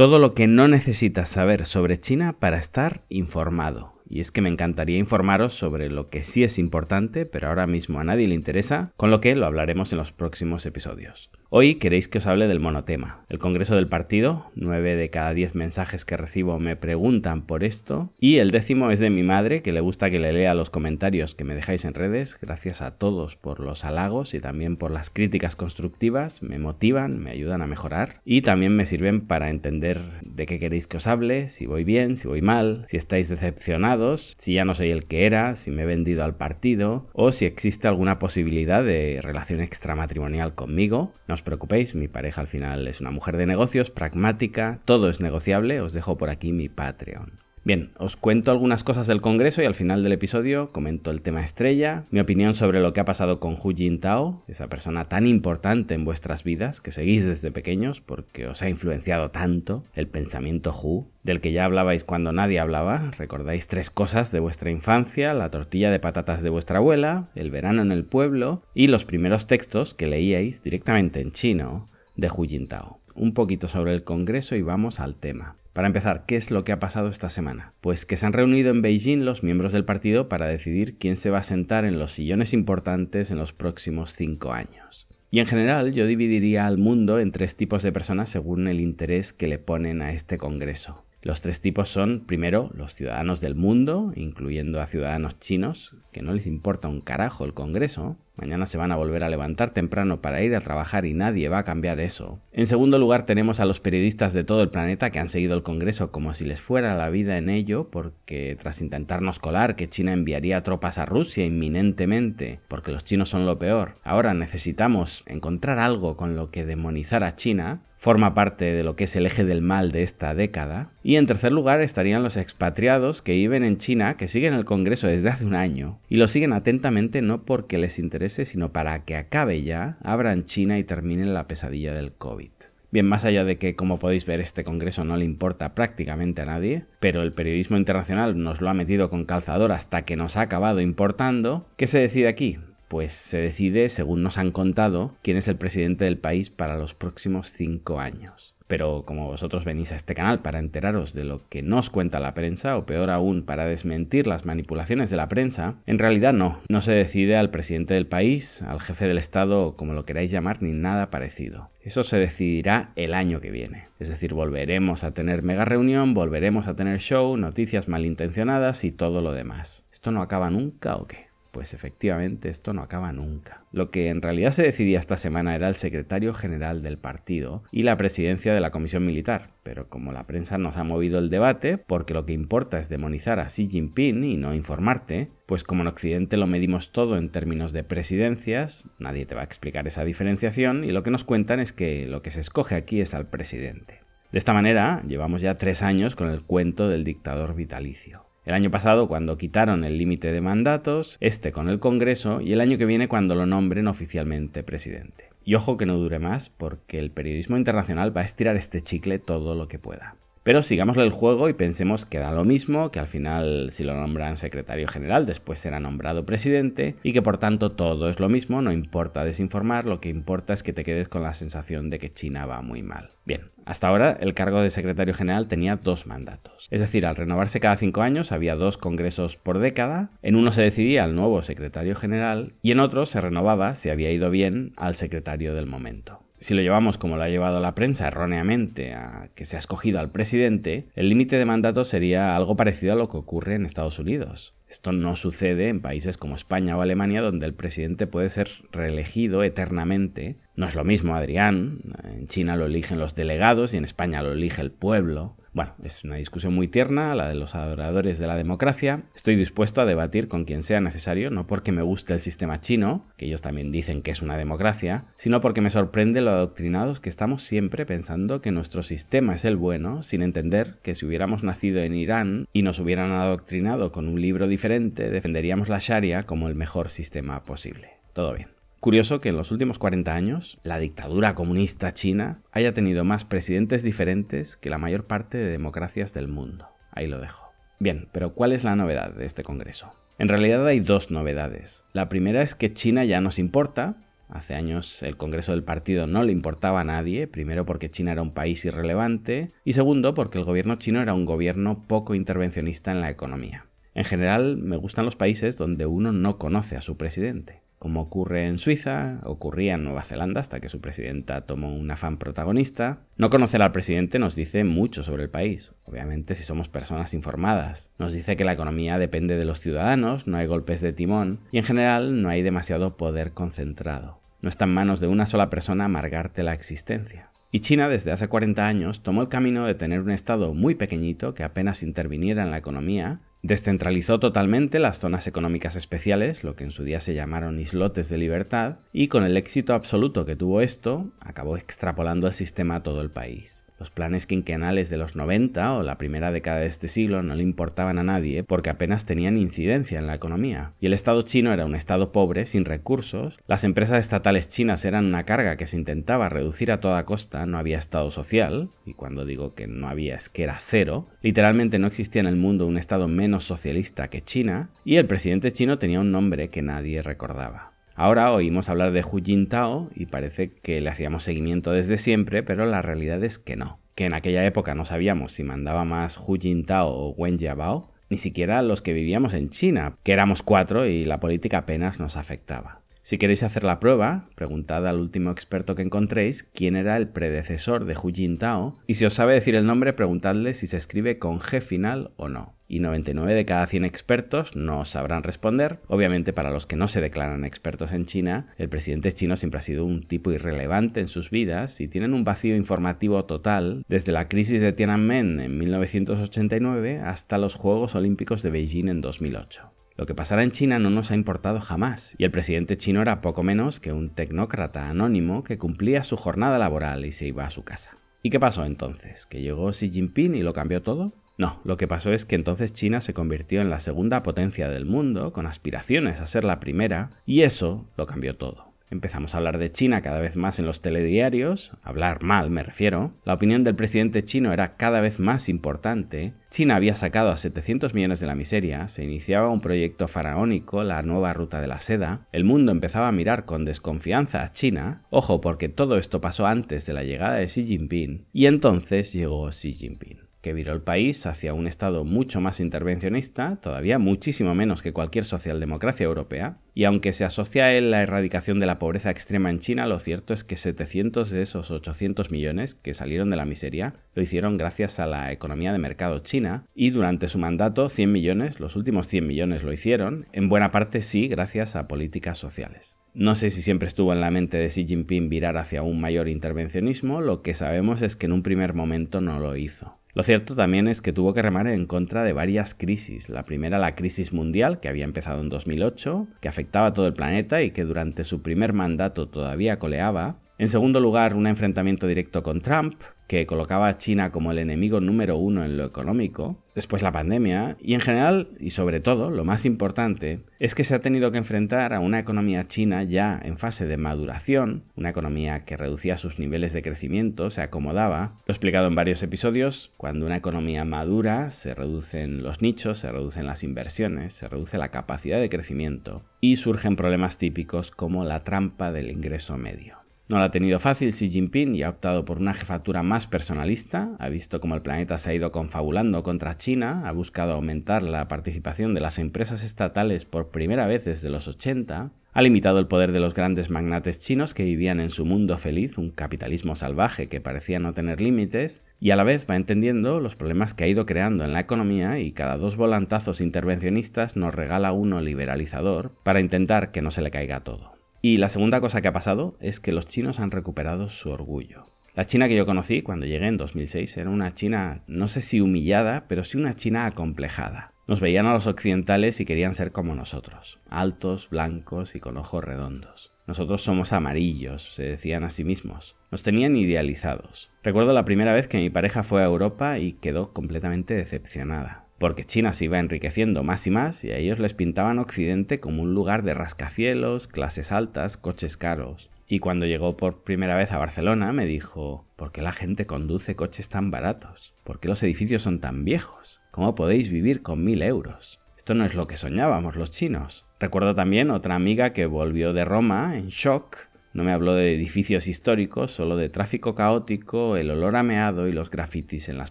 Todo lo que no necesitas saber sobre China para estar informado. Y es que me encantaría informaros sobre lo que sí es importante, pero ahora mismo a nadie le interesa, con lo que lo hablaremos en los próximos episodios. Hoy queréis que os hable del monotema. El Congreso del Partido, 9 de cada 10 mensajes que recibo me preguntan por esto, y el décimo es de mi madre, que le gusta que le lea los comentarios que me dejáis en redes. Gracias a todos por los halagos y también por las críticas constructivas, me motivan, me ayudan a mejorar y también me sirven para entender de qué queréis que os hable, si voy bien, si voy mal, si estáis decepcionados, si ya no soy el que era, si me he vendido al partido o si existe alguna posibilidad de relación extramatrimonial conmigo os preocupéis, mi pareja al final es una mujer de negocios, pragmática, todo es negociable, os dejo por aquí mi Patreon. Bien, os cuento algunas cosas del Congreso y al final del episodio comento el tema estrella, mi opinión sobre lo que ha pasado con Hu Jintao, esa persona tan importante en vuestras vidas que seguís desde pequeños porque os ha influenciado tanto el pensamiento Hu, del que ya hablabais cuando nadie hablaba. Recordáis tres cosas de vuestra infancia, la tortilla de patatas de vuestra abuela, el verano en el pueblo y los primeros textos que leíais directamente en chino de Hu Jintao. Un poquito sobre el Congreso y vamos al tema. Para empezar, ¿qué es lo que ha pasado esta semana? Pues que se han reunido en Beijing los miembros del partido para decidir quién se va a sentar en los sillones importantes en los próximos cinco años. Y en general yo dividiría al mundo en tres tipos de personas según el interés que le ponen a este Congreso. Los tres tipos son, primero, los ciudadanos del mundo, incluyendo a ciudadanos chinos, que no les importa un carajo el Congreso. Mañana se van a volver a levantar temprano para ir a trabajar y nadie va a cambiar eso. En segundo lugar tenemos a los periodistas de todo el planeta que han seguido el Congreso como si les fuera la vida en ello, porque tras intentarnos colar que China enviaría tropas a Rusia inminentemente, porque los chinos son lo peor, ahora necesitamos encontrar algo con lo que demonizar a China, forma parte de lo que es el eje del mal de esta década. Y en tercer lugar estarían los expatriados que viven en China, que siguen el Congreso desde hace un año, y lo siguen atentamente no porque les interese, sino para que acabe ya, abran China y terminen la pesadilla del COVID. Bien, más allá de que, como podéis ver, este Congreso no le importa prácticamente a nadie, pero el periodismo internacional nos lo ha metido con calzador hasta que nos ha acabado importando, ¿qué se decide aquí? Pues se decide, según nos han contado, quién es el presidente del país para los próximos cinco años. Pero como vosotros venís a este canal para enteraros de lo que nos cuenta la prensa, o peor aún, para desmentir las manipulaciones de la prensa, en realidad no, no se decide al presidente del país, al jefe del Estado, como lo queráis llamar, ni nada parecido. Eso se decidirá el año que viene. Es decir, volveremos a tener mega reunión, volveremos a tener show, noticias malintencionadas y todo lo demás. ¿Esto no acaba nunca o qué? Pues efectivamente esto no acaba nunca. Lo que en realidad se decidía esta semana era el secretario general del partido y la presidencia de la comisión militar, pero como la prensa nos ha movido el debate, porque lo que importa es demonizar a Xi Jinping y no informarte, pues como en Occidente lo medimos todo en términos de presidencias, nadie te va a explicar esa diferenciación y lo que nos cuentan es que lo que se escoge aquí es al presidente. De esta manera, llevamos ya tres años con el cuento del dictador vitalicio. El año pasado cuando quitaron el límite de mandatos, este con el Congreso y el año que viene cuando lo nombren oficialmente presidente. Y ojo que no dure más porque el periodismo internacional va a estirar este chicle todo lo que pueda. Pero sigámosle el juego y pensemos que da lo mismo, que al final si lo nombran secretario general después será nombrado presidente y que por tanto todo es lo mismo, no importa desinformar, lo que importa es que te quedes con la sensación de que China va muy mal. Bien, hasta ahora el cargo de secretario general tenía dos mandatos. Es decir, al renovarse cada cinco años había dos congresos por década, en uno se decidía al nuevo secretario general y en otro se renovaba, si había ido bien, al secretario del momento. Si lo llevamos como lo ha llevado la prensa erróneamente a que se ha escogido al presidente, el límite de mandato sería algo parecido a lo que ocurre en Estados Unidos. Esto no sucede en países como España o Alemania donde el presidente puede ser reelegido eternamente. No es lo mismo, Adrián. En China lo eligen los delegados y en España lo elige el pueblo. Bueno, es una discusión muy tierna, la de los adoradores de la democracia. Estoy dispuesto a debatir con quien sea necesario, no porque me guste el sistema chino, que ellos también dicen que es una democracia, sino porque me sorprende lo adoctrinados que estamos siempre pensando que nuestro sistema es el bueno, sin entender que si hubiéramos nacido en Irán y nos hubieran adoctrinado con un libro diferente, defenderíamos la Sharia como el mejor sistema posible. Todo bien. Curioso que en los últimos 40 años la dictadura comunista china haya tenido más presidentes diferentes que la mayor parte de democracias del mundo. Ahí lo dejo. Bien, pero ¿cuál es la novedad de este Congreso? En realidad hay dos novedades. La primera es que China ya nos importa, Hace años el Congreso del Partido no le importaba a nadie, primero porque China era un país irrelevante y segundo porque el gobierno chino era un gobierno poco intervencionista en la economía. En general me gustan los países donde uno no conoce a su presidente como ocurre en Suiza, ocurría en Nueva Zelanda hasta que su presidenta tomó un afán protagonista. No conocer al presidente nos dice mucho sobre el país, obviamente si somos personas informadas. Nos dice que la economía depende de los ciudadanos, no hay golpes de timón y en general no hay demasiado poder concentrado. No está en manos de una sola persona amargarte la existencia. Y China desde hace 40 años tomó el camino de tener un Estado muy pequeñito que apenas interviniera en la economía, Descentralizó totalmente las zonas económicas especiales, lo que en su día se llamaron islotes de libertad, y con el éxito absoluto que tuvo esto, acabó extrapolando el sistema a todo el país. Los planes quinquenales de los 90 o la primera década de este siglo no le importaban a nadie porque apenas tenían incidencia en la economía. Y el Estado chino era un Estado pobre, sin recursos, las empresas estatales chinas eran una carga que se intentaba reducir a toda costa, no había Estado social, y cuando digo que no había es que era cero, literalmente no existía en el mundo un Estado menos socialista que China, y el presidente chino tenía un nombre que nadie recordaba. Ahora oímos hablar de Hu Jintao y parece que le hacíamos seguimiento desde siempre, pero la realidad es que no. Que en aquella época no sabíamos si mandaba más Hu Jintao o Wen Jiabao, ni siquiera los que vivíamos en China, que éramos cuatro y la política apenas nos afectaba. Si queréis hacer la prueba, preguntad al último experto que encontréis quién era el predecesor de Hu Jintao, y si os sabe decir el nombre, preguntadle si se escribe con G final o no y 99 de cada 100 expertos no sabrán responder. Obviamente para los que no se declaran expertos en China, el presidente chino siempre ha sido un tipo irrelevante en sus vidas y tienen un vacío informativo total desde la crisis de Tiananmen en 1989 hasta los Juegos Olímpicos de Beijing en 2008. Lo que pasara en China no nos ha importado jamás, y el presidente chino era poco menos que un tecnócrata anónimo que cumplía su jornada laboral y se iba a su casa. ¿Y qué pasó entonces? ¿Que llegó Xi Jinping y lo cambió todo? No, lo que pasó es que entonces China se convirtió en la segunda potencia del mundo, con aspiraciones a ser la primera, y eso lo cambió todo. Empezamos a hablar de China cada vez más en los telediarios, hablar mal me refiero, la opinión del presidente chino era cada vez más importante, China había sacado a 700 millones de la miseria, se iniciaba un proyecto faraónico, la nueva ruta de la seda, el mundo empezaba a mirar con desconfianza a China, ojo porque todo esto pasó antes de la llegada de Xi Jinping, y entonces llegó Xi Jinping que viró el país hacia un Estado mucho más intervencionista, todavía muchísimo menos que cualquier socialdemocracia europea, y aunque se asocia a él la erradicación de la pobreza extrema en China, lo cierto es que 700 de esos 800 millones que salieron de la miseria lo hicieron gracias a la economía de mercado china, y durante su mandato 100 millones, los últimos 100 millones lo hicieron, en buena parte sí gracias a políticas sociales. No sé si siempre estuvo en la mente de Xi Jinping virar hacia un mayor intervencionismo, lo que sabemos es que en un primer momento no lo hizo. Lo cierto también es que tuvo que remar en contra de varias crisis. La primera, la crisis mundial, que había empezado en 2008, que afectaba a todo el planeta y que durante su primer mandato todavía coleaba. En segundo lugar, un enfrentamiento directo con Trump, que colocaba a China como el enemigo número uno en lo económico, después la pandemia, y en general, y sobre todo, lo más importante, es que se ha tenido que enfrentar a una economía china ya en fase de maduración, una economía que reducía sus niveles de crecimiento, se acomodaba. Lo he explicado en varios episodios, cuando una economía madura se reducen los nichos, se reducen las inversiones, se reduce la capacidad de crecimiento, y surgen problemas típicos como la trampa del ingreso medio. No lo ha tenido fácil Xi Jinping y ha optado por una jefatura más personalista, ha visto cómo el planeta se ha ido confabulando contra China, ha buscado aumentar la participación de las empresas estatales por primera vez desde los 80, ha limitado el poder de los grandes magnates chinos que vivían en su mundo feliz, un capitalismo salvaje que parecía no tener límites, y a la vez va entendiendo los problemas que ha ido creando en la economía y cada dos volantazos intervencionistas nos regala uno liberalizador para intentar que no se le caiga todo. Y la segunda cosa que ha pasado es que los chinos han recuperado su orgullo. La China que yo conocí cuando llegué en 2006 era una China, no sé si humillada, pero sí una China acomplejada. Nos veían a los occidentales y querían ser como nosotros, altos, blancos y con ojos redondos. Nosotros somos amarillos, se decían a sí mismos. Nos tenían idealizados. Recuerdo la primera vez que mi pareja fue a Europa y quedó completamente decepcionada porque China se iba enriqueciendo más y más y a ellos les pintaban Occidente como un lugar de rascacielos, clases altas, coches caros. Y cuando llegó por primera vez a Barcelona me dijo, ¿por qué la gente conduce coches tan baratos? ¿Por qué los edificios son tan viejos? ¿Cómo podéis vivir con mil euros? Esto no es lo que soñábamos los chinos. Recuerdo también otra amiga que volvió de Roma en shock No me habló de edificios históricos, solo de tráfico caótico, el olor ameado y los grafitis en las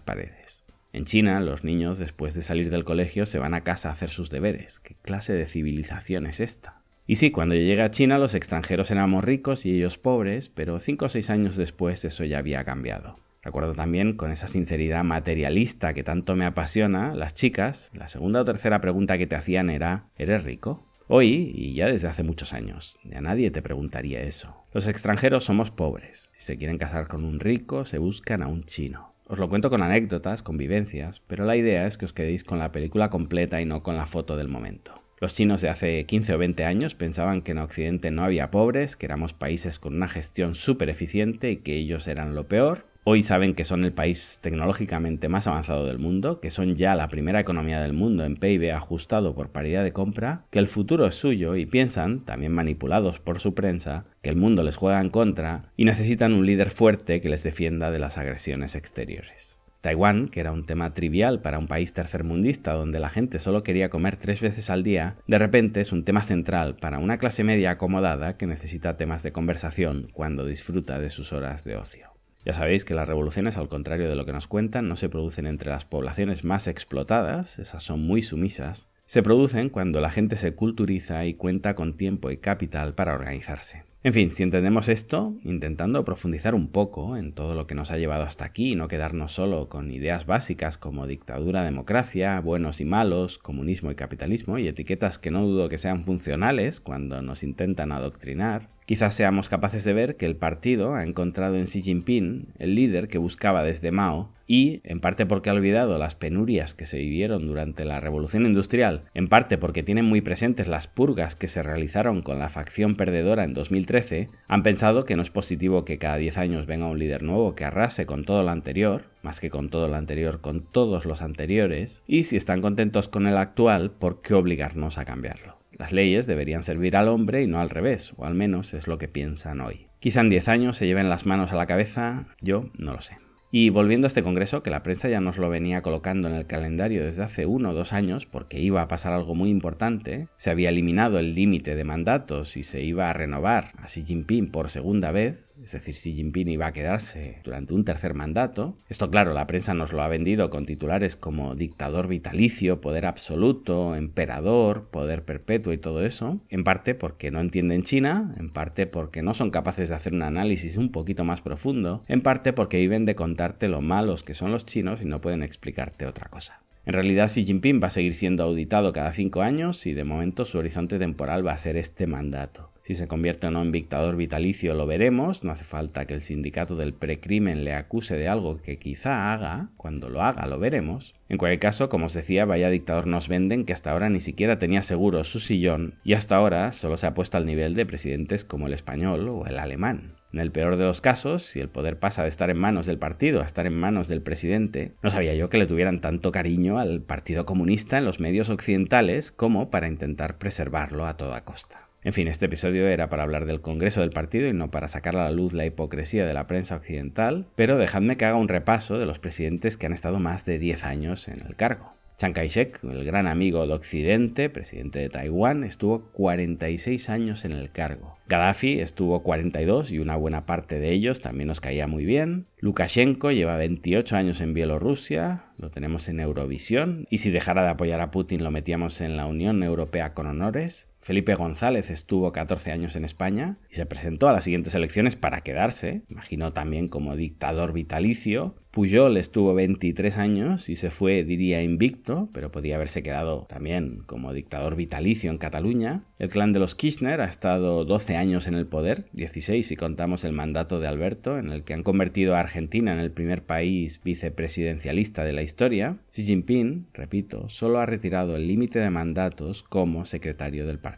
paredes. En China, los niños, después de salir del colegio, se van a casa a hacer sus deberes. ¿Qué clase de civilización es esta? Y sí, cuando yo llegué a China, los extranjeros éramos ricos y ellos pobres, pero cinco o seis años después eso ya había cambiado. Recuerdo también, con esa sinceridad materialista que tanto me apasiona, las chicas, la segunda o tercera pregunta que te hacían era, ¿eres rico? Hoy, y ya desde hace muchos años, ya nadie te preguntaría eso. Los extranjeros somos pobres. Si se quieren casar con un rico, se buscan a un chino. Os lo cuento con anécdotas, con vivencias, pero la idea es que os quedéis con la película completa y no con la foto del momento. Los chinos de hace 15 o 20 años pensaban que en Occidente no había pobres, que éramos países con una gestión súper eficiente y que ellos eran lo peor, Hoy saben que son el país tecnológicamente más avanzado del mundo, que son ya la primera economía del mundo en PIB ajustado por paridad de compra, que el futuro es suyo y piensan, también manipulados por su prensa, que el mundo les juega en contra y necesitan un líder fuerte que les defienda de las agresiones exteriores. Taiwán, que era un tema trivial para un país tercermundista donde la gente solo quería comer tres veces al día, de repente es un tema central para una clase media acomodada que necesita temas de conversación cuando disfruta de sus horas de ocio. Ya sabéis que las revoluciones, al contrario de lo que nos cuentan, no se producen entre las poblaciones más explotadas, esas son muy sumisas, se producen cuando la gente se culturiza y cuenta con tiempo y capital para organizarse. En fin, si entendemos esto, intentando profundizar un poco en todo lo que nos ha llevado hasta aquí no quedarnos solo con ideas básicas como dictadura, democracia, buenos y malos, comunismo y capitalismo y etiquetas que no dudo que sean funcionales cuando nos intentan adoctrinar, Quizás seamos capaces de ver que el partido ha encontrado en Xi Jinping el líder que buscaba desde Mao y, en parte porque ha olvidado las penurias que se vivieron durante la Revolución Industrial, en parte porque tienen muy presentes las purgas que se realizaron con la facción perdedora en 2013, han pensado que no es positivo que cada 10 años venga un líder nuevo que arrase con todo lo anterior, más que con todo lo anterior, con todos los anteriores, y si están contentos con el actual, ¿por qué obligarnos a cambiarlo? Las leyes deberían servir al hombre y no al revés, o al menos es lo que piensan hoy. Quizá en 10 años se lleven las manos a la cabeza, yo no lo sé. Y volviendo a este congreso, que la prensa ya nos lo venía colocando en el calendario desde hace uno o dos años, porque iba a pasar algo muy importante, se había eliminado el límite de mandatos y se iba a renovar a Xi Jinping por segunda vez, es decir, Xi Jinping iba a quedarse durante un tercer mandato. Esto, claro, la prensa nos lo ha vendido con titulares como dictador vitalicio, poder absoluto, emperador, poder perpetuo y todo eso, en parte porque no entienden China, en parte porque no son capaces de hacer un análisis un poquito más profundo, en parte porque viven de contarte lo malos que son los chinos y no pueden explicarte otra cosa. En realidad Xi Jinping va a seguir siendo auditado cada cinco años y de momento su horizonte temporal va a ser este mandato. Si se convierte o no en dictador vitalicio lo veremos, no hace falta que el sindicato del precrimen le acuse de algo que quizá haga, cuando lo haga lo veremos. En cualquier caso, como os decía, vaya dictador nos venden que hasta ahora ni siquiera tenía seguro su sillón y hasta ahora solo se ha puesto al nivel de presidentes como el español o el alemán. En el peor de los casos, si el poder pasa de estar en manos del partido a estar en manos del presidente, no sabía yo que le tuvieran tanto cariño al Partido Comunista en los medios occidentales como para intentar preservarlo a toda costa. En fin, este episodio era para hablar del Congreso del Partido y no para sacar a la luz la hipocresía de la prensa occidental, pero dejadme que haga un repaso de los presidentes que han estado más de 10 años en el cargo. Chiang Kai-shek, el gran amigo de Occidente, presidente de Taiwán, estuvo 46 años en el cargo. Gaddafi estuvo 42 y una buena parte de ellos también nos caía muy bien. Lukashenko lleva 28 años en Bielorrusia, lo tenemos en Eurovisión, y si dejara de apoyar a Putin lo metíamos en la Unión Europea con honores. Felipe González estuvo 14 años en España y se presentó a las siguientes elecciones para quedarse, imagino también como dictador vitalicio, Pujol estuvo 23 años y se fue, diría, invicto, pero podía haberse quedado también como dictador vitalicio en Cataluña. El clan de los Kirchner ha estado 12 años en el poder, 16 si contamos el mandato de Alberto, en el que han convertido a Argentina en el primer país vicepresidencialista de la historia. Xi Jinping, repito, solo ha retirado el límite de mandatos como secretario del partido,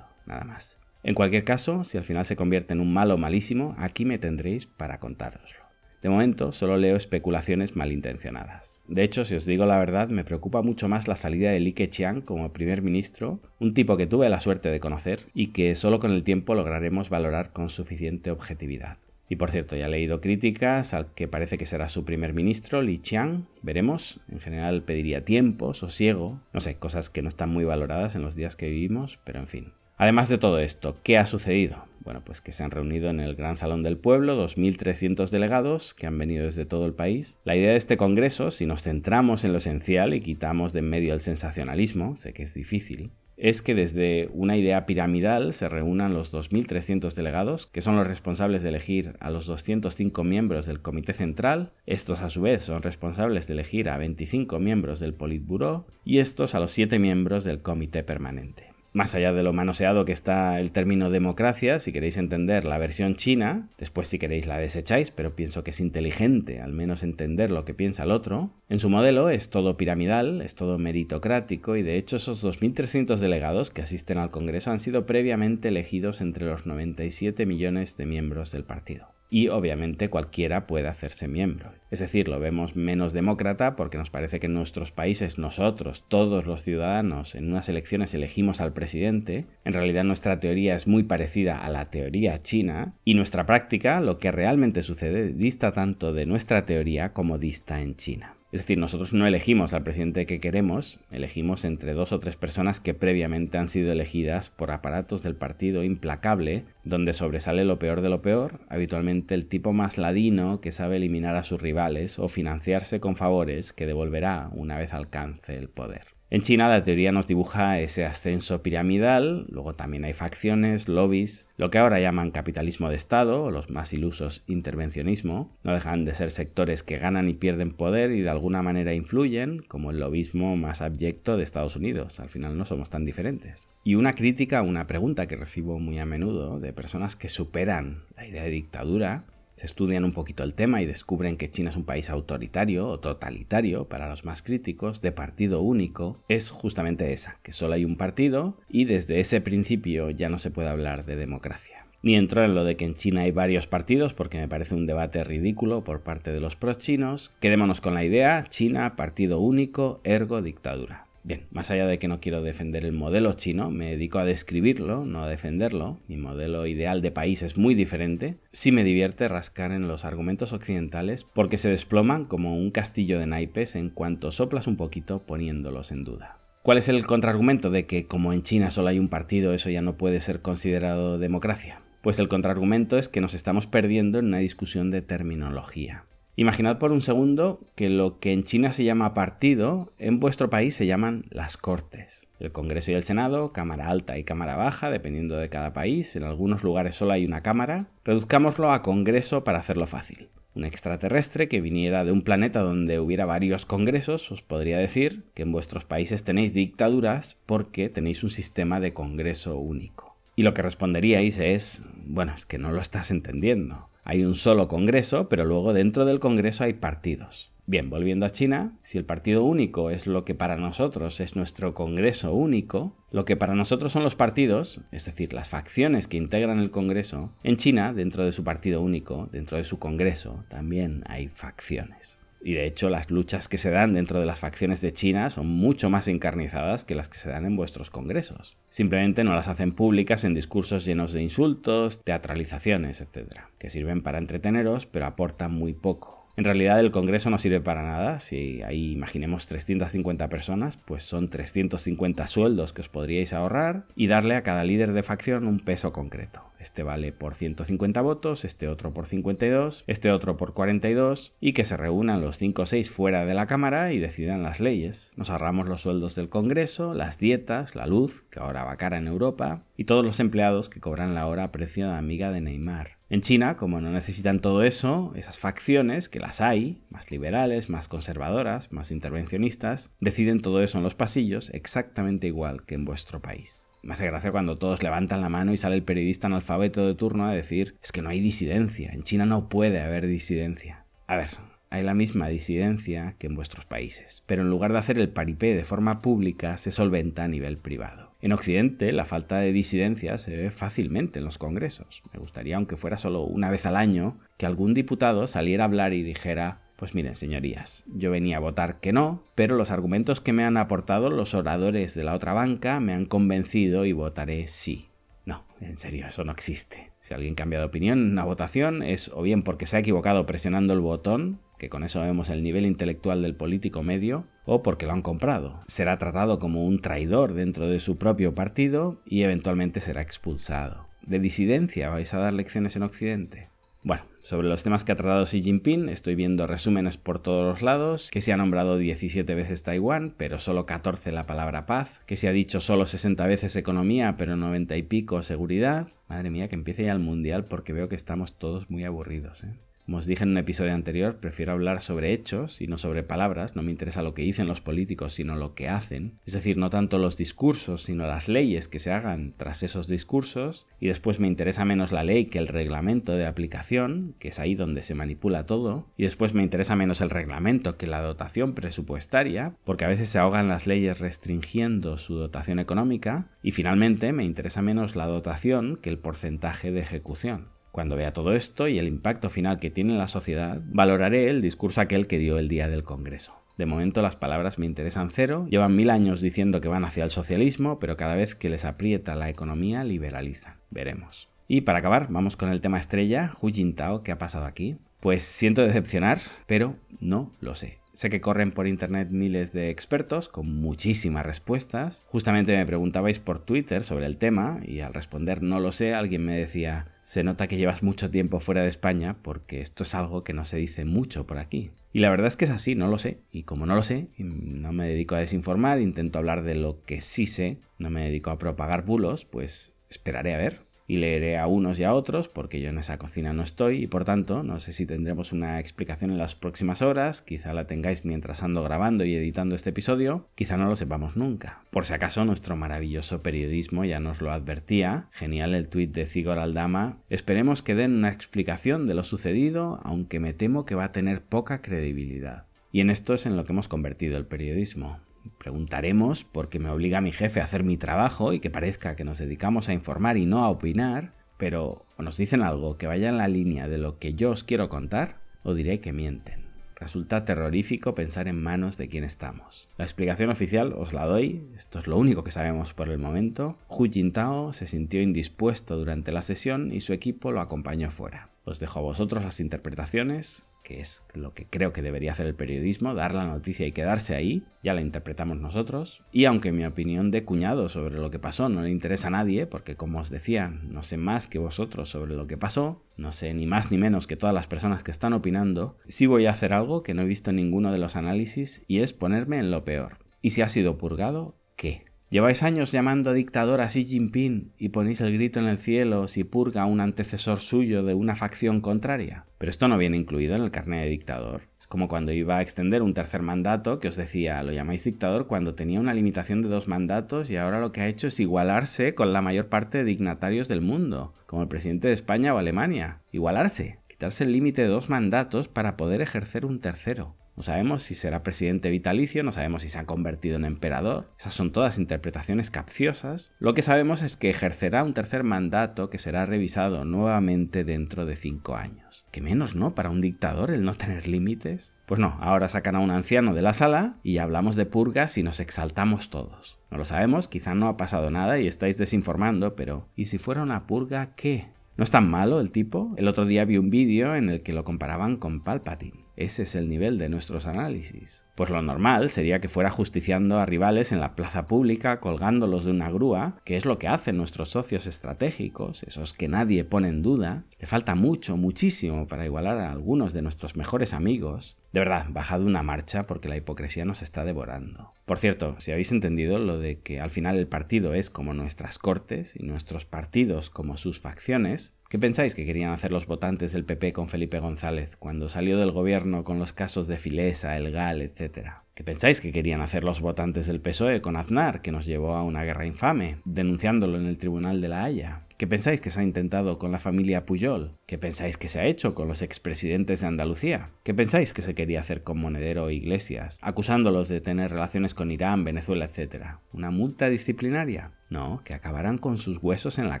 nada más. En cualquier caso, si al final se convierte en un malo malísimo, aquí me tendréis para contároslo. De momento solo leo especulaciones malintencionadas. De hecho, si os digo la verdad, me preocupa mucho más la salida de Li Keqiang como primer ministro, un tipo que tuve la suerte de conocer y que solo con el tiempo lograremos valorar con suficiente objetividad. Y por cierto, ya he leído críticas al que parece que será su primer ministro, Li Qiang. Veremos. En general pediría tiempo, sosiego, no sé, cosas que no están muy valoradas en los días que vivimos, pero en fin. Además de todo esto, ¿qué ha sucedido? Bueno, pues que se han reunido en el Gran Salón del Pueblo, 2.300 delegados que han venido desde todo el país. La idea de este Congreso, si nos centramos en lo esencial y quitamos de en medio el sensacionalismo, sé que es difícil, es que desde una idea piramidal se reúnan los 2.300 delegados, que son los responsables de elegir a los 205 miembros del Comité Central, estos a su vez son responsables de elegir a 25 miembros del Politburó y estos a los 7 miembros del Comité Permanente más allá de lo manoseado que está el término democracia, si queréis entender la versión china, después si queréis la desecháis, pero pienso que es inteligente al menos entender lo que piensa el otro, en su modelo es todo piramidal, es todo meritocrático y de hecho esos 2.300 delegados que asisten al Congreso han sido previamente elegidos entre los 97 millones de miembros del partido y obviamente cualquiera puede hacerse miembro. Es decir, lo vemos menos demócrata porque nos parece que en nuestros países nosotros, todos los ciudadanos, en unas elecciones elegimos al presidente. En realidad nuestra teoría es muy parecida a la teoría china y nuestra práctica, lo que realmente sucede, dista tanto de nuestra teoría como dista en China. Es decir, nosotros no elegimos al presidente que queremos, elegimos entre dos o tres personas que previamente han sido elegidas por aparatos del partido implacable, donde sobresale lo peor de lo peor, habitualmente el tipo más ladino que sabe eliminar a sus rivales o financiarse con favores que devolverá una vez alcance el poder. En China la teoría nos dibuja ese ascenso piramidal, luego también hay facciones, lobbies, lo que ahora llaman capitalismo de Estado o los más ilusos intervencionismo, no dejan de ser sectores que ganan y pierden poder y de alguna manera influyen, como el lobismo más abyecto de Estados Unidos, al final no somos tan diferentes. Y una crítica, una pregunta que recibo muy a menudo de personas que superan la idea de dictadura se estudian un poquito el tema y descubren que China es un país autoritario o totalitario, para los más críticos, de partido único, es justamente esa, que solo hay un partido y desde ese principio ya no se puede hablar de democracia. Ni entro en lo de que en China hay varios partidos porque me parece un debate ridículo por parte de los pro-chinos. Quedémonos con la idea, China, partido único, ergo dictadura. Bien, más allá de que no quiero defender el modelo chino, me dedico a describirlo, no a defenderlo. Mi modelo ideal de país es muy diferente. Sí me divierte rascar en los argumentos occidentales porque se desploman como un castillo de naipes en cuanto soplas un poquito poniéndolos en duda. ¿Cuál es el contraargumento de que como en China solo hay un partido eso ya no puede ser considerado democracia? Pues el contraargumento es que nos estamos perdiendo en una discusión de terminología. Imaginad por un segundo que lo que en China se llama partido, en vuestro país se llaman las Cortes. El Congreso y el Senado, Cámara Alta y Cámara Baja, dependiendo de cada país, en algunos lugares solo hay una Cámara. Reduzcámoslo a Congreso para hacerlo fácil. Un extraterrestre que viniera de un planeta donde hubiera varios congresos os podría decir que en vuestros países tenéis dictaduras porque tenéis un sistema de Congreso único. Y lo que responderíais es, bueno, es que no lo estás entendiendo. Hay un solo Congreso, pero luego dentro del Congreso hay partidos. Bien, volviendo a China, si el partido único es lo que para nosotros es nuestro Congreso único, lo que para nosotros son los partidos, es decir, las facciones que integran el Congreso, en China, dentro de su partido único, dentro de su Congreso, también hay facciones. Y de hecho las luchas que se dan dentro de las facciones de China son mucho más encarnizadas que las que se dan en vuestros congresos. Simplemente no las hacen públicas en discursos llenos de insultos, teatralizaciones, etc., que sirven para entreteneros pero aportan muy poco. En realidad el Congreso no sirve para nada. Si ahí imaginemos 350 personas, pues son 350 sueldos que os podríais ahorrar y darle a cada líder de facción un peso concreto. Este vale por 150 votos, este otro por 52, este otro por 42 y que se reúnan los 5 o 6 fuera de la Cámara y decidan las leyes. Nos ahorramos los sueldos del Congreso, las dietas, la luz, que ahora va cara en Europa, y todos los empleados que cobran la hora a precio de amiga de Neymar. En China, como no necesitan todo eso, esas facciones, que las hay, más liberales, más conservadoras, más intervencionistas, deciden todo eso en los pasillos exactamente igual que en vuestro país. Me hace gracia cuando todos levantan la mano y sale el periodista analfabeto de turno a decir, es que no hay disidencia, en China no puede haber disidencia. A ver, hay la misma disidencia que en vuestros países, pero en lugar de hacer el paripé de forma pública, se solventa a nivel privado. En Occidente, la falta de disidencia se ve fácilmente en los congresos. Me gustaría, aunque fuera solo una vez al año, que algún diputado saliera a hablar y dijera, pues miren, señorías, yo venía a votar que no, pero los argumentos que me han aportado los oradores de la otra banca me han convencido y votaré sí. No, en serio, eso no existe. Si alguien cambia de opinión en una votación es o bien porque se ha equivocado presionando el botón, que con eso vemos el nivel intelectual del político medio, o porque lo han comprado. Será tratado como un traidor dentro de su propio partido y eventualmente será expulsado. ¿De disidencia vais a dar lecciones en Occidente? Bueno, sobre los temas que ha tratado Xi Jinping, estoy viendo resúmenes por todos los lados, que se ha nombrado 17 veces Taiwán, pero solo 14 la palabra paz, que se ha dicho solo 60 veces economía, pero 90 y pico seguridad. Madre mía, que empiece ya el mundial porque veo que estamos todos muy aburridos. ¿eh? Como os dije en un episodio anterior, prefiero hablar sobre hechos y no sobre palabras. No me interesa lo que dicen los políticos, sino lo que hacen. Es decir, no tanto los discursos, sino las leyes que se hagan tras esos discursos. Y después me interesa menos la ley que el reglamento de aplicación, que es ahí donde se manipula todo. Y después me interesa menos el reglamento que la dotación presupuestaria, porque a veces se ahogan las leyes restringiendo su dotación económica. Y finalmente me interesa menos la dotación que el porcentaje de ejecución. Cuando vea todo esto y el impacto final que tiene en la sociedad, valoraré el discurso aquel que dio el día del Congreso. De momento las palabras me interesan cero, llevan mil años diciendo que van hacia el socialismo, pero cada vez que les aprieta la economía liberalizan. Veremos. Y para acabar, vamos con el tema estrella, Hu Jintao, ¿qué ha pasado aquí? Pues siento decepcionar, pero no lo sé. Sé que corren por internet miles de expertos con muchísimas respuestas. Justamente me preguntabais por Twitter sobre el tema y al responder no lo sé, alguien me decía, se nota que llevas mucho tiempo fuera de España porque esto es algo que no se dice mucho por aquí. Y la verdad es que es así, no lo sé. Y como no lo sé, no me dedico a desinformar, intento hablar de lo que sí sé, no me dedico a propagar bulos, pues esperaré a ver y leeré a unos y a otros porque yo en esa cocina no estoy y por tanto no sé si tendremos una explicación en las próximas horas, quizá la tengáis mientras ando grabando y editando este episodio, quizá no lo sepamos nunca. Por si acaso nuestro maravilloso periodismo ya nos lo advertía, genial el tuit de Zigor Aldama, esperemos que den una explicación de lo sucedido, aunque me temo que va a tener poca credibilidad. Y en esto es en lo que hemos convertido el periodismo. Preguntaremos porque me obliga mi jefe a hacer mi trabajo y que parezca que nos dedicamos a informar y no a opinar, pero o nos dicen algo que vaya en la línea de lo que yo os quiero contar, o diré que mienten. Resulta terrorífico pensar en manos de quien estamos. La explicación oficial os la doy, esto es lo único que sabemos por el momento. Hu Jintao se sintió indispuesto durante la sesión y su equipo lo acompañó fuera. Os dejo a vosotros las interpretaciones, que es lo que creo que debería hacer el periodismo, dar la noticia y quedarse ahí, ya la interpretamos nosotros. Y aunque mi opinión de cuñado sobre lo que pasó no le interesa a nadie, porque como os decía, no sé más que vosotros sobre lo que pasó, no sé ni más ni menos que todas las personas que están opinando, sí voy a hacer algo que no he visto en ninguno de los análisis y es ponerme en lo peor. Y si ha sido purgado, ¿qué? Lleváis años llamando dictador a Xi Jinping y ponéis el grito en el cielo si purga a un antecesor suyo de una facción contraria. Pero esto no viene incluido en el carnet de dictador. Es como cuando iba a extender un tercer mandato que os decía, lo llamáis dictador cuando tenía una limitación de dos mandatos y ahora lo que ha hecho es igualarse con la mayor parte de dignatarios del mundo, como el presidente de España o Alemania. Igualarse, quitarse el límite de dos mandatos para poder ejercer un tercero. No sabemos si será presidente vitalicio, no sabemos si se ha convertido en emperador. Esas son todas interpretaciones capciosas. Lo que sabemos es que ejercerá un tercer mandato que será revisado nuevamente dentro de cinco años. ¿Qué menos, no? Para un dictador el no tener límites. Pues no, ahora sacan a un anciano de la sala y hablamos de purgas y nos exaltamos todos. No lo sabemos, quizá no ha pasado nada y estáis desinformando, pero ¿y si fuera una purga qué? ¿No es tan malo el tipo? El otro día vi un vídeo en el que lo comparaban con Palpatine. Ese es el nivel de nuestros análisis. Pues lo normal sería que fuera justiciando a rivales en la plaza pública, colgándolos de una grúa, que es lo que hacen nuestros socios estratégicos, esos que nadie pone en duda. Le falta mucho, muchísimo para igualar a algunos de nuestros mejores amigos. De verdad, bajad una marcha porque la hipocresía nos está devorando. Por cierto, si habéis entendido lo de que al final el partido es como nuestras cortes y nuestros partidos como sus facciones, ¿Qué pensáis que querían hacer los votantes del PP con Felipe González cuando salió del gobierno con los casos de Filesa, El Gal, etc.? ¿Qué pensáis que querían hacer los votantes del PSOE con Aznar, que nos llevó a una guerra infame, denunciándolo en el Tribunal de la Haya? ¿Qué pensáis que se ha intentado con la familia Puyol? ¿Qué pensáis que se ha hecho con los expresidentes de Andalucía? ¿Qué pensáis que se quería hacer con Monedero e Iglesias, acusándolos de tener relaciones con Irán, Venezuela, etc.? ¿Una multa disciplinaria? No, que acabarán con sus huesos en la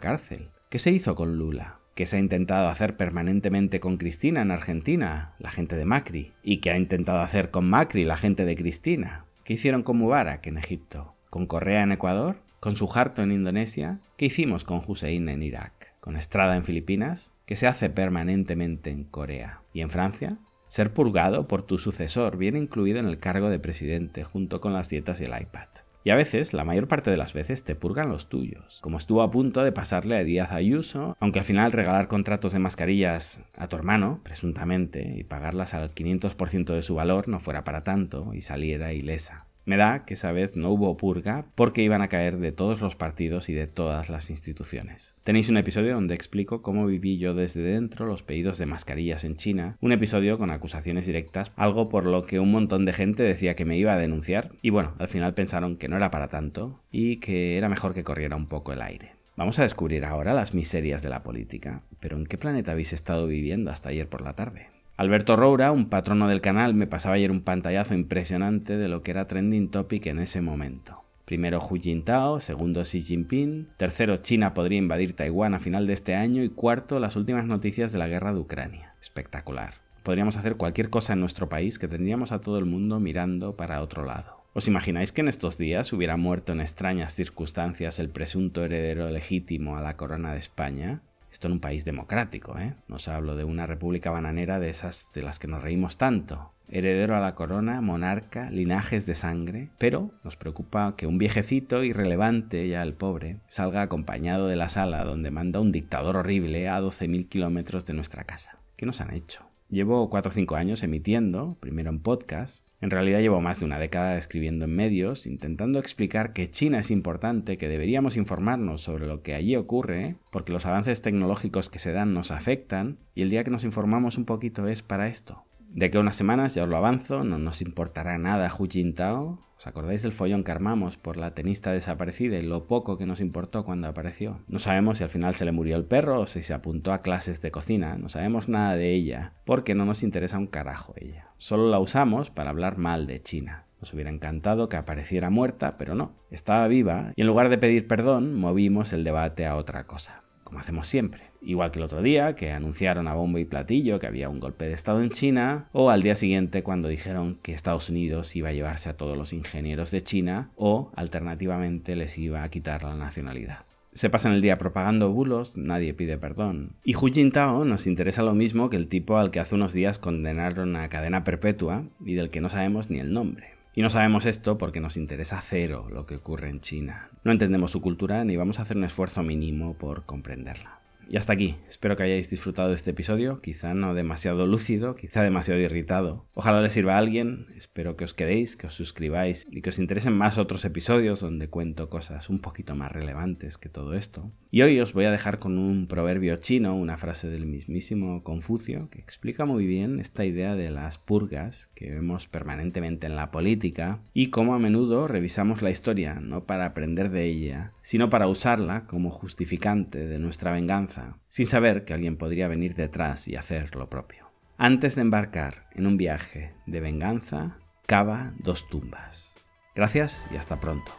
cárcel. ¿Qué se hizo con Lula? ¿Qué se ha intentado hacer permanentemente con Cristina en Argentina, la gente de Macri? ¿Y qué ha intentado hacer con Macri, la gente de Cristina? ¿Qué hicieron con Mubarak en Egipto? ¿Con Correa en Ecuador? ¿Con Suharto en Indonesia? ¿Qué hicimos con Hussein en Irak? ¿Con Estrada en Filipinas? ¿Qué se hace permanentemente en Corea? ¿Y en Francia? Ser purgado por tu sucesor viene incluido en el cargo de presidente junto con las dietas y el iPad. Y a veces, la mayor parte de las veces, te purgan los tuyos. Como estuvo a punto de pasarle a Díaz Ayuso, aunque al final regalar contratos de mascarillas a tu hermano, presuntamente, y pagarlas al 500% de su valor no fuera para tanto y saliera ilesa. Me da que esa vez no hubo purga porque iban a caer de todos los partidos y de todas las instituciones. Tenéis un episodio donde explico cómo viví yo desde dentro los pedidos de mascarillas en China, un episodio con acusaciones directas, algo por lo que un montón de gente decía que me iba a denunciar y bueno, al final pensaron que no era para tanto y que era mejor que corriera un poco el aire. Vamos a descubrir ahora las miserias de la política, pero ¿en qué planeta habéis estado viviendo hasta ayer por la tarde? Alberto Roura, un patrono del canal, me pasaba ayer un pantallazo impresionante de lo que era trending topic en ese momento. Primero Hu Jintao, segundo Xi Jinping, tercero China podría invadir Taiwán a final de este año y cuarto las últimas noticias de la guerra de Ucrania. Espectacular. Podríamos hacer cualquier cosa en nuestro país que tendríamos a todo el mundo mirando para otro lado. ¿Os imagináis que en estos días hubiera muerto en extrañas circunstancias el presunto heredero legítimo a la corona de España? Esto en un país democrático, ¿eh? No os hablo de una república bananera de esas de las que nos reímos tanto. Heredero a la corona, monarca, linajes de sangre, pero nos preocupa que un viejecito irrelevante, ya el pobre, salga acompañado de la sala donde manda un dictador horrible a 12.000 kilómetros de nuestra casa. ¿Qué nos han hecho? Llevo 4 o 5 años emitiendo, primero en podcast, en realidad llevo más de una década escribiendo en medios, intentando explicar que China es importante, que deberíamos informarnos sobre lo que allí ocurre, porque los avances tecnológicos que se dan nos afectan, y el día que nos informamos un poquito es para esto. De que unas semanas, ya os lo avanzo, no nos importará nada Hu Jintao. ¿Os acordáis del follón que armamos por la tenista desaparecida y lo poco que nos importó cuando apareció? No sabemos si al final se le murió el perro o si se apuntó a clases de cocina. No sabemos nada de ella, porque no nos interesa un carajo ella. Solo la usamos para hablar mal de China. Nos hubiera encantado que apareciera muerta, pero no. Estaba viva y en lugar de pedir perdón, movimos el debate a otra cosa como hacemos siempre. Igual que el otro día, que anunciaron a bombo y platillo que había un golpe de Estado en China, o al día siguiente cuando dijeron que Estados Unidos iba a llevarse a todos los ingenieros de China, o alternativamente les iba a quitar la nacionalidad. Se pasan el día propagando bulos, nadie pide perdón. Y Hu Jintao nos interesa lo mismo que el tipo al que hace unos días condenaron a cadena perpetua y del que no sabemos ni el nombre. Y no sabemos esto porque nos interesa cero lo que ocurre en China. No entendemos su cultura ni vamos a hacer un esfuerzo mínimo por comprenderla. Y hasta aquí, espero que hayáis disfrutado de este episodio, quizá no demasiado lúcido, quizá demasiado irritado. Ojalá le sirva a alguien, espero que os quedéis, que os suscribáis y que os interesen más otros episodios donde cuento cosas un poquito más relevantes que todo esto. Y hoy os voy a dejar con un proverbio chino, una frase del mismísimo Confucio, que explica muy bien esta idea de las purgas que vemos permanentemente en la política y cómo a menudo revisamos la historia, no para aprender de ella, sino para usarla como justificante de nuestra venganza sin saber que alguien podría venir detrás y hacer lo propio. Antes de embarcar en un viaje de venganza, cava dos tumbas. Gracias y hasta pronto.